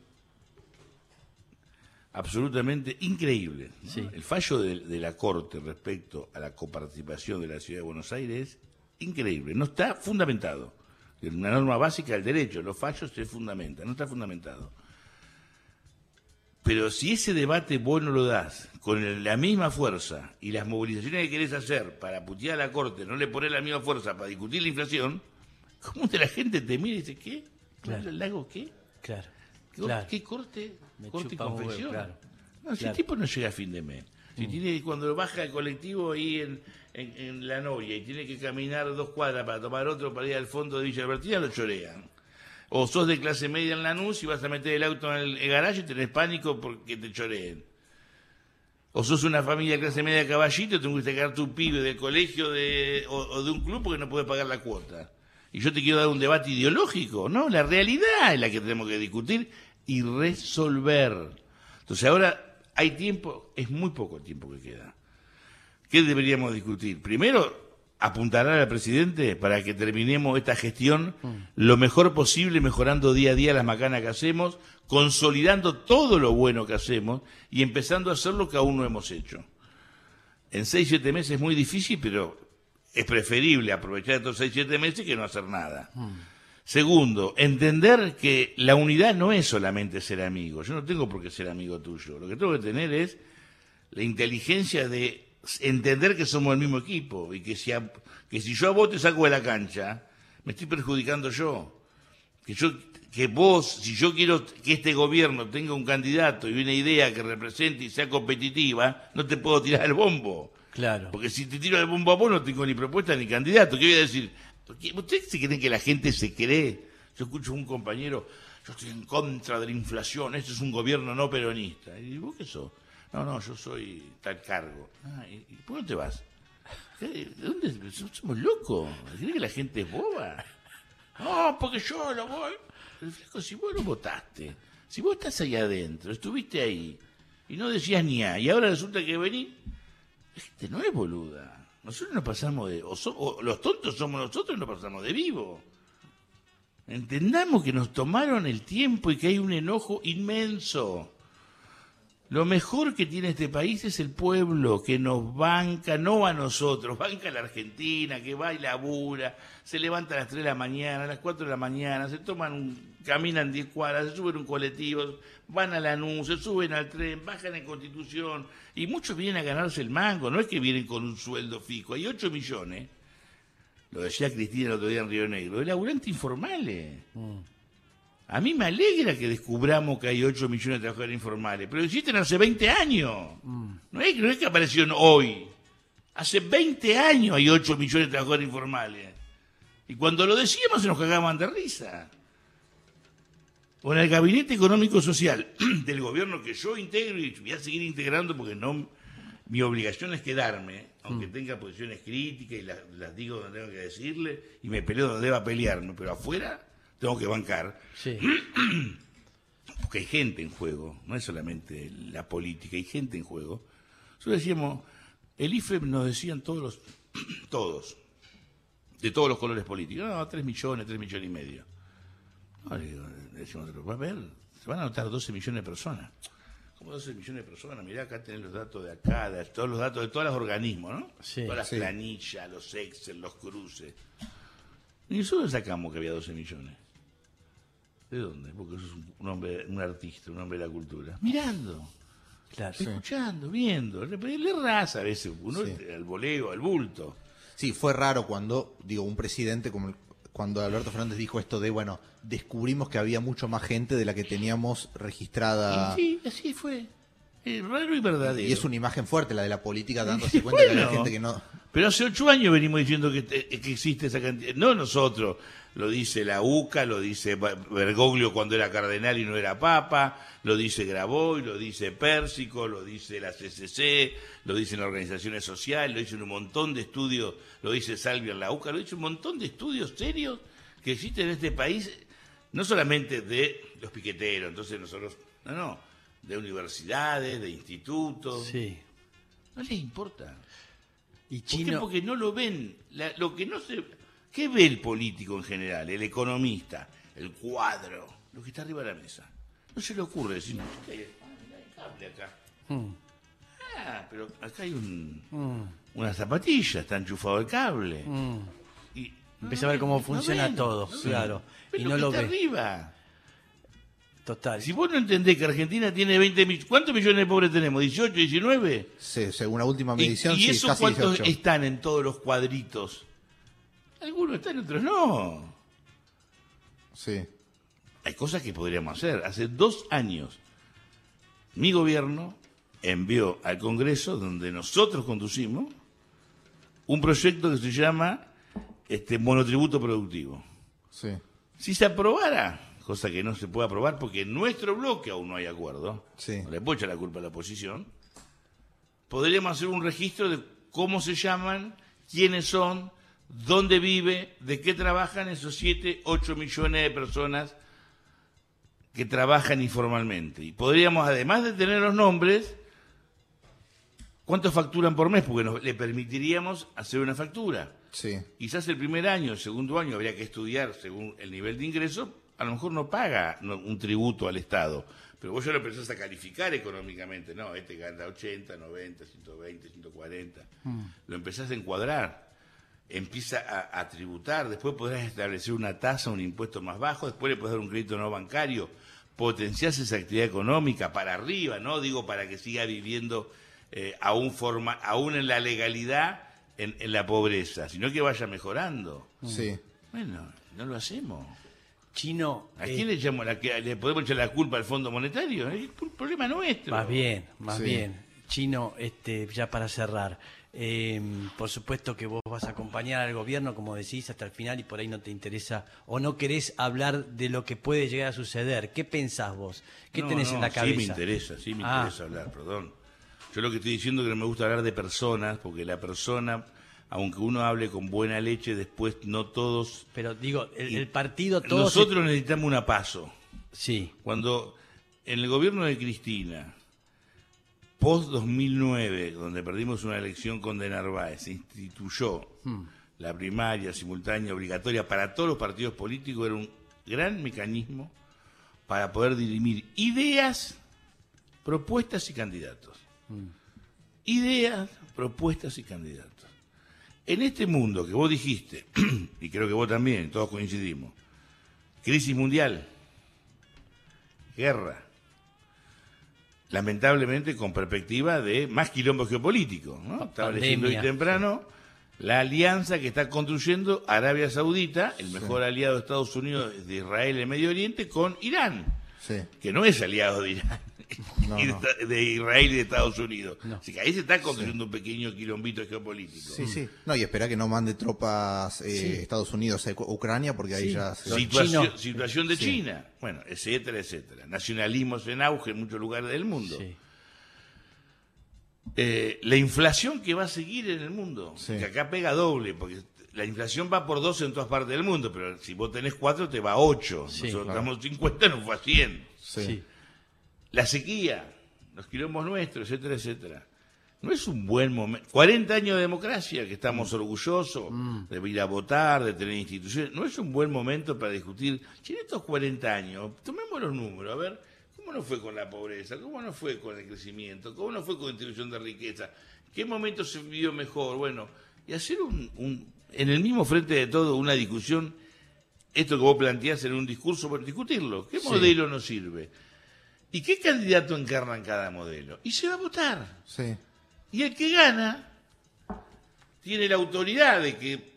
absolutamente increíbles. ¿no? Sí. El fallo de, de la Corte respecto a la coparticipación de la Ciudad de Buenos Aires es increíble. No está fundamentado. Una norma básica del derecho. Los fallos se fundamentan. No está fundamentado. Pero si ese debate vos no lo das con la misma fuerza y las movilizaciones que querés hacer para putear a la Corte no le pones la misma fuerza para discutir la inflación, ¿cómo te la gente te mira y dice, ¿qué? Claro. ¿El lago qué? claro, ¿Qué, claro. qué corte? Me corte y un huevo, confección. claro. No, si Claro. el tipo no llega a fin de mes. Si Mm. tiene, cuando baja el colectivo ahí en, en, en La Noria y tiene que caminar dos cuadras para tomar otro para ir al fondo de Villa Albertina, lo chorean. O sos de clase media en Lanús y vas a meter el auto en el, garaje y tenés pánico porque te choreen. O sos una familia de clase media caballito y tenés que sacar tu pibe del colegio de, o, o de un club porque no puedes pagar la cuota. Y yo te quiero dar un debate ideológico, ¿no? La realidad es la que tenemos que discutir y resolver. Entonces ahora hay tiempo, es muy poco el tiempo que queda. ¿Qué deberíamos discutir? Primero, apuntalar al presidente para que terminemos esta gestión lo mejor posible, mejorando día a día las macanas que hacemos, consolidando todo lo bueno que hacemos y empezando a hacer lo que aún no hemos hecho. En seis, siete meses es muy difícil, pero es preferible aprovechar estos seis, siete meses que no hacer nada. Segundo, entender que la unidad no es solamente ser amigo. Yo no tengo por qué ser amigo tuyo. Lo que tengo que tener es la inteligencia de entender que somos el mismo equipo y que si, a- que si yo a vos te saco de la cancha, me estoy perjudicando yo. Que yo que vos, si yo quiero que este gobierno tenga un candidato y una idea que represente y sea competitiva, no te puedo tirar el bombo. Claro. Porque si te tiro el bombo a vos no tengo ni propuesta ni candidato. ¿Qué voy a decir? ¿Qué- ¿Ustedes se creen que la gente se cree? Yo escucho a un compañero, yo estoy en contra de la inflación, esto es un gobierno no peronista. ¿Y vos qué sos? No, no, yo soy tal cargo. Ah, ¿y, por dónde te vas? ¿Qué? ¿De dónde? ¿Somos locos? ¿Creen que la gente es boba? No, porque yo lo voy. Pero flaco, si vos lo votaste, si vos estás ahí adentro, estuviste ahí, y no decías ni A, y ahora resulta que venís, la gente no es boluda. Nosotros nos pasamos de. O, so- o los tontos somos nosotros y nos pasamos de vivo. Entendamos que nos tomaron el tiempo y que hay un enojo inmenso. Lo mejor que tiene este país es el pueblo que nos banca, no a nosotros, banca a la Argentina, que va y labura, se levanta a las 3 de la mañana, a las 4 de la mañana, se toman un, caminan 10 cuadras, se suben un colectivo, van a la NU, se suben al tren, bajan en Constitución, y muchos vienen a ganarse el mango, no es que vienen con un sueldo fijo, hay 8 millones, lo decía Cristina el otro día en Río Negro, de laburantes informales. A mí me alegra que descubramos que hay 8 millones de trabajadores informales, pero existen hace 20 años. No, es, no es que aparecieron hoy. Hace 20 años hay 8 millones de trabajadores informales. Y cuando lo decíamos se nos cagaban de risa. En el Gabinete Económico Social del gobierno que yo integro y voy a seguir integrando porque no mi obligación es quedarme, aunque tenga posiciones críticas y las, las digo donde tengo que decirle y me peleo donde deba pelearme, pero afuera tengo que bancar. Sí. porque hay gente en juego, no es solamente la política, hay gente en juego. Nosotros decíamos, el IFE nos decían todos los, todos, de todos los colores políticos, no, tres millones, tres millones y medio. No, le digo, le decimos va a ver, se van a anotar 12 millones de personas. Como 12 millones de personas, mirá, acá tenés los datos de acá, de todos los datos de todos los organismos, ¿no? Sí, Todas las sí. planillas, los Excel, los cruces. ¿Y nosotros sacamos que había 12 millones? ¿De dónde? Porque sos un, un hombre, un artista, un hombre de la cultura. Mirando, Claro. escuchando, viendo. Le, le raza a veces, uno Sí. al voleo, al bulto. Sí, fue raro cuando, digo, un presidente como el- cuando Alberto Fernández dijo esto de, bueno, descubrimos que había mucho más gente de la que teníamos registrada. Sí, así fue. Es raro y verdadero. Y es una imagen fuerte la de la política dándose Sí, cuenta que bueno. había gente que no. Pero hace ocho años venimos diciendo que, te- que existe esa cantidad. No nosotros, lo dice la UCA, lo dice Bergoglio cuando era cardenal y no era papa, lo dice Graboy, lo dice Pérsico, lo dice la CCC, lo dicen las organizaciones sociales, lo dicen un montón de estudios, lo dice Salvia en la UCA, lo dice un montón de estudios serios que existen en este país, no solamente de los piqueteros, entonces nosotros, no, no, de universidades, de institutos, Sí. no les importa. Y ¿Por qué? Chino, Porque no lo ven. La- lo que no se. ¿Qué ve el político en general? El economista, el cuadro, lo que está arriba de la mesa. No se le ocurre decir, "No, ¿qué hay? Ah, cable acá. Mm, Ah, pero acá hay un, mm, una zapatilla, está enchufado el cable. mm. Y, Empieza a ver cómo no funciona ven, todo, claro. Ven Y lo que lo está ve. arriba. Total. Si vos no entendés que Argentina tiene 20 millones. ¿Cuántos millones de pobres tenemos? ¿18, 19? Sí, según la última ¿Y, medición, y sí, esos casi cuántos 18. están en todos los cuadritos? Algunos están, otros no. Sí. Hay cosas que podríamos hacer. Hace dos años, mi gobierno envió al Congreso, donde nosotros conducimos, un proyecto que se llama este, monotributo productivo. Sí. Si se aprobara, cosa que no se puede aprobar porque en nuestro bloque aún no hay acuerdo, Sí. no le puedo echar la culpa a la oposición, podríamos hacer un registro de cómo se llaman, quiénes son, dónde vive, de qué trabajan esos 7, 8 millones de personas que trabajan informalmente. Y podríamos, además de tener los nombres, cuánto facturan por mes, porque nos, le permitiríamos hacer una factura. Sí. Quizás el primer año, el segundo año habría que estudiar según el nivel de ingreso, a lo mejor no paga un tributo al Estado, pero vos ya lo empezás a calificar económicamente, no, este gana 80, 90, 120, 140, lo empezás a encuadrar, empieza a, a tributar, después podrás establecer una tasa, un impuesto más bajo, después le podés dar un crédito no bancario, potenciás esa actividad económica para arriba, no digo para que siga viviendo eh, aún, forma, aún en la legalidad, en, en la pobreza, sino que vaya mejorando. Sí. Bueno, no lo hacemos. Chino, ¿A eh, quién le, echamos la, que- le podemos echar la culpa al Fondo Monetario? Es un problema nuestro. más bien, más Sí. bien. Chino, este, ya para cerrar, eh, por supuesto que vos vas a acompañar al gobierno, como decís, hasta el final y por ahí no te interesa o no querés hablar de lo que puede llegar a suceder. ¿Qué pensás vos? ¿Qué No, tenés no, en la cabeza? Sí me interesa, sí me Ah. interesa hablar, perdón. Yo lo que estoy diciendo es que no me gusta hablar de personas, porque la persona, aunque uno hable con buena leche, después no todos... Pero digo, el, el partido todo Nosotros necesitamos una paso. Sí, Cuando en el gobierno de Cristina, post 2009, donde perdimos una elección con De Narváez, se instituyó la primaria simultánea obligatoria para todos los partidos políticos, era un gran mecanismo para poder dirimir ideas propuestas y candidatos. Ideas, propuestas y candidatos. En este mundo que vos dijiste, y creo que vos también, todos coincidimos, crisis mundial, guerra, lamentablemente con perspectiva de más quilombo geopolítico, ¿no? Estaba leyendo hoy temprano la alianza que está construyendo Arabia Saudita, el mejor aliado de Estados Unidos de Israel en el Medio Oriente, con Irán, Sí. que no es aliado de Irán. No, y de, no. esta- de Israel y de Estados Unidos. No. Así que ahí se está construyendo un pequeño quilombito geopolítico. Sí, sí. No, y espera que no mande tropas eh, Sí. Estados Unidos a Ucrania porque ahí Sí. ya se... Situación, situación de Sí. China, bueno, etcétera, etcétera. Nacionalismos en auge en muchos lugares del mundo. Sí. Eh, la inflación que va a seguir en el mundo, Sí. que acá pega doble, porque la inflación va por 12 en todas partes del mundo, pero si vos tenés 4 te va a 8. Sí, Nosotros claro. estamos 50, nos fue a 100. Sí. Sí. La sequía, los quilombos nuestros, etcétera, etcétera. No es un buen momento. 40 años de democracia, que estamos orgullosos de ir a votar, de tener instituciones. No es un buen momento para discutir. Si en estos 40 años, tomemos los números, a ver, ¿cómo nos fue con la pobreza? ¿Cómo nos fue con el crecimiento? ¿Cómo nos fue con la distribución de riqueza? ¿Qué momento se vivió mejor? Bueno, y hacer un, un- en el mismo frente de todo una discusión, esto que vos planteás en un discurso, bueno, discutirlo. ¿Qué Sí. modelo nos sirve? ¿Y qué candidato encarna en cada modelo? Y se va a votar. Sí. Y el que gana tiene la autoridad de que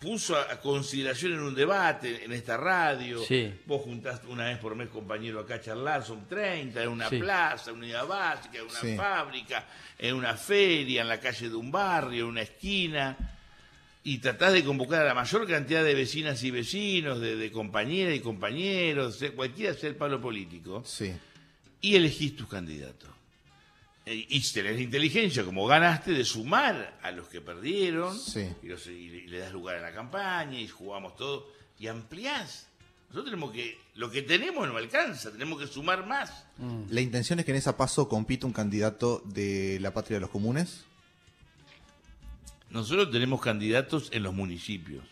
puso a, consideración en un debate, en esta radio. Sí. Vos juntás una vez por mes compañero acá a charlar, son 30, en una Sí. plaza, en una unidad básica, en una Sí. fábrica, en una feria, en la calle de un barrio, en una esquina. Y tratás de convocar a la mayor cantidad de vecinas y vecinos, de, de compañeras y compañeros, cualquiera sea el palo político Sí. Y elegís tus candidatos. Eh, Y tenés la inteligencia, como ganaste, de sumar a los que perdieron Sí. y, los- le- y le das lugar a la campaña y jugamos todo y ampliás. Nosotros tenemos que, lo que tenemos no alcanza, tenemos que sumar más. La intención es que en esa paso compita un candidato de la patria de los comunes. Nosotros tenemos candidatos en los municipios.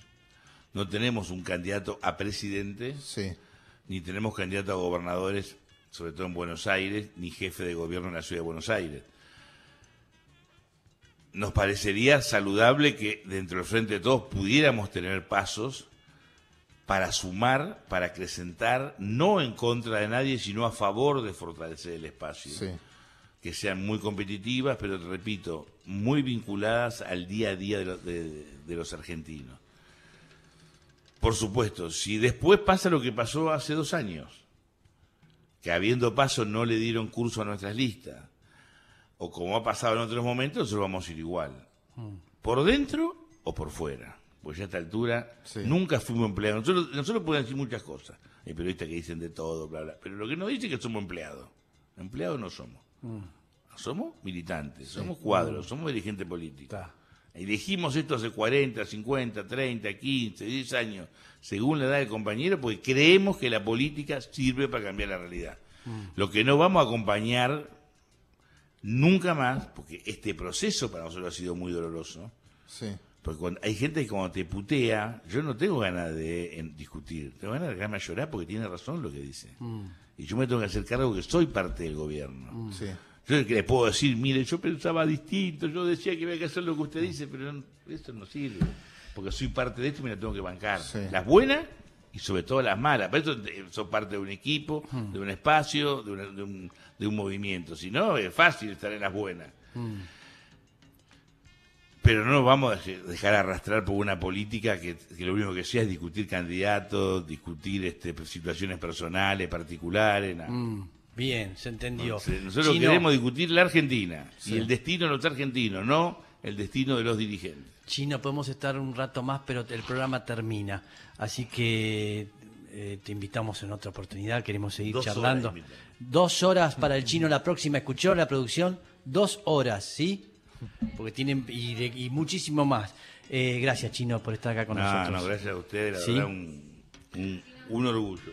No tenemos un candidato a presidente, Sí. ni tenemos candidato a gobernadores, sobre todo en Buenos Aires, ni jefe de gobierno en la ciudad de Buenos Aires. Nos parecería saludable que dentro del Frente de Todos pudiéramos tener pasos para sumar, para acrecentar, no en contra de nadie, sino a favor de fortalecer el espacio. Sí. Que sean muy competitivas, pero te repito, muy vinculadas al día a día de, lo- de- de los argentinos. Por supuesto, si después pasa lo que pasó hace dos años, que habiendo paso no le dieron curso a nuestras listas, o como ha pasado en otros momentos, nosotros vamos a ir igual. ¿Por dentro o por fuera? Pues ya a esta altura Sí. nunca fuimos empleados. Nosotros, nosotros podemos decir muchas cosas. Hay periodistas que dicen de todo, bla, bla. Pero lo que nos dice es que somos empleados. Empleados no somos. Somos militantes, somos cuadros, somos dirigentes políticos. Elegimos esto hace 40, 50, 30, 15, 10 años, según la edad del compañero, porque creemos que la política sirve para cambiar la realidad. Lo que no vamos a acompañar nunca más, porque este proceso para nosotros ha sido muy doloroso, Sí. porque cuando, hay gente que cuando te putea, yo no tengo ganas de en- discutir, tengo ganas de dejarme a llorar porque tiene razón lo que dice. Y yo me tengo que hacer cargo que soy parte del gobierno. Sí. Yo le puedo decir, mire, yo pensaba distinto, yo decía que había que hacer lo que usted dice, pero eso no sirve. Porque soy parte de esto y me la tengo que bancar. Sí. Las buenas y sobre todo las malas. Por eso sos parte de un equipo, de un espacio, de, una- de un, de un movimiento. Si no, es fácil estar en las buenas. Pero no nos vamos a dejar arrastrar por una política que, que lo único que sea es discutir candidatos, discutir este, situaciones personales, particulares. nada. Mm, bien, se entendió. Nosotros Chino, queremos discutir la Argentina Sí. y el destino de los argentinos, no el destino de los dirigentes. Chino, podemos estar un rato más, pero el programa termina. Así que eh, te invitamos en otra oportunidad, queremos seguir Dos charlando. Dos horas para el chino la próxima. ¿Escuchó la producción? Dos horas, ¿sí? Porque tienen. y, de- y muchísimo más. Eh, gracias, chino, por estar acá con No, nosotros. no, gracias a ustedes, la Sí. verdad, un, un- un orgullo.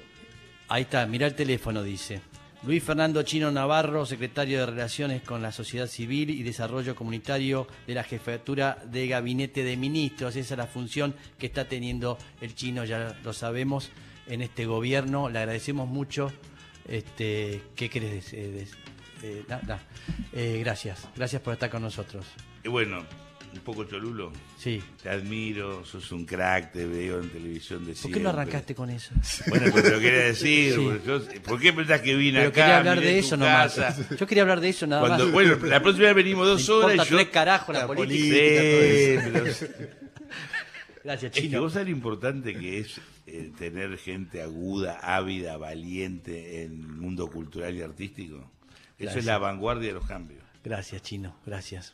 Ahí está, mira el teléfono, dice. Luis Fernando Chino Navarro, secretario de Relaciones con la Sociedad Civil y Desarrollo Comunitario de la Jefatura de Gabinete de Ministros. Esa es la función que está teniendo el chino, ya lo sabemos, en este gobierno. Le agradecemos mucho. Este, ¿Qué querés dec- eh, eh. Eh, gracias, gracias por estar con nosotros. Y bueno, un poco cholulo. Sí. Te admiro, sos un crack, te veo en televisión de ¿Por qué no arrancaste con eso? Bueno, pero te lo quería decir. Sí. porque yo- ¿Por qué pensás que vine Pero acá? quería hablar miré de tu eso nomás. casa? Yo quería hablar de eso nada Cuando, más. bueno, la próxima vez venimos dos Me horas importa y yo... tres carajos la, La política. política. Sí, pero- Gracias, Es que Chino. vos sabés lo importante que es eh, tener gente aguda, ávida, valiente en el mundo cultural y artístico. Eso Gracias. es la vanguardia de los cambios. Gracias, Chino. Gracias.